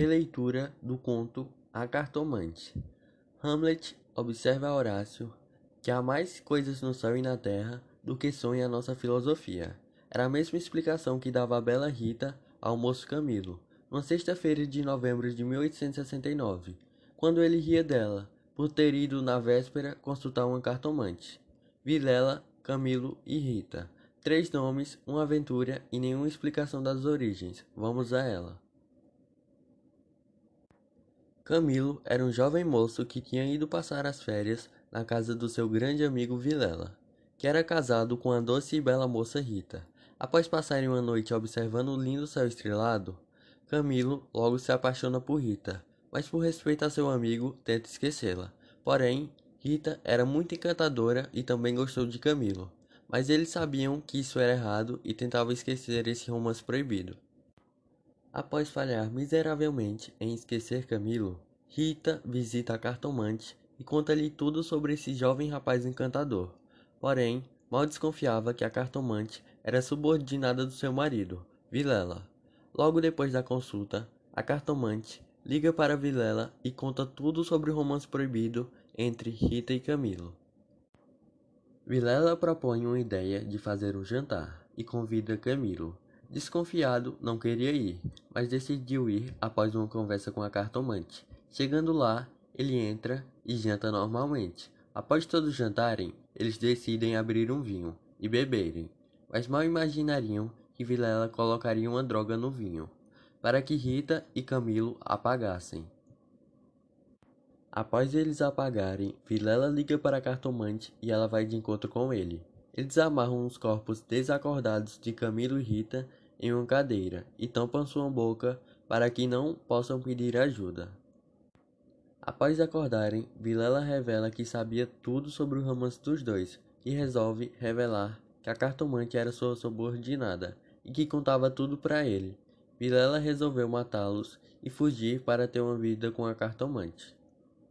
Releitura do conto A Cartomante. Hamlet observa a Horácio que há mais coisas no céu e na terra do que sonha a nossa filosofia. Era a mesma explicação que dava a bela Rita ao moço Camilo, numa sexta-feira de novembro de 1869, quando ele ria dela, por ter ido na véspera consultar uma cartomante. Vilela, Camilo e Rita. Três nomes, uma aventura e nenhuma explicação das origens. Vamos a ela. Camilo era um jovem moço que tinha ido passar as férias na casa do seu grande amigo Vilela, que era casado com a doce e bela moça Rita. Após passarem uma noite observando o lindo céu estrelado, Camilo logo se apaixona por Rita, mas por respeito a seu amigo, tenta esquecê-la. Porém, Rita era muito encantadora e também gostou de Camilo, mas eles sabiam que isso era errado e tentavam esquecer esse romance proibido. Após falhar miseravelmente em esquecer Camilo, Rita visita a cartomante e conta-lhe tudo sobre esse jovem rapaz encantador. Porém, mal desconfiava que a cartomante era subordinada do seu marido, Vilela. Logo depois da consulta, a cartomante liga para Vilela e conta tudo sobre o romance proibido entre Rita e Camilo. Vilela propõe uma ideia de fazer um jantar e convida Camilo. Desconfiado, não queria ir, mas decidiu ir após uma conversa com a cartomante. Chegando lá, ele entra e janta normalmente. Após todos jantarem, eles decidem abrir um vinho e beberem, mas mal imaginariam que Vilela colocaria uma droga no vinho, para que Rita e Camilo apagassem. Após eles apagarem, Vilela liga para a cartomante e ela vai de encontro com ele. Eles amarram os corpos desacordados de Camilo e Rita em uma cadeira e tampam sua boca para que não possam pedir ajuda. Após acordarem, Vilela revela que sabia tudo sobre o romance dos dois e resolve revelar que a cartomante era sua subordinada e que contava tudo para ele. Vilela resolveu matá-los e fugir para ter uma vida com a cartomante.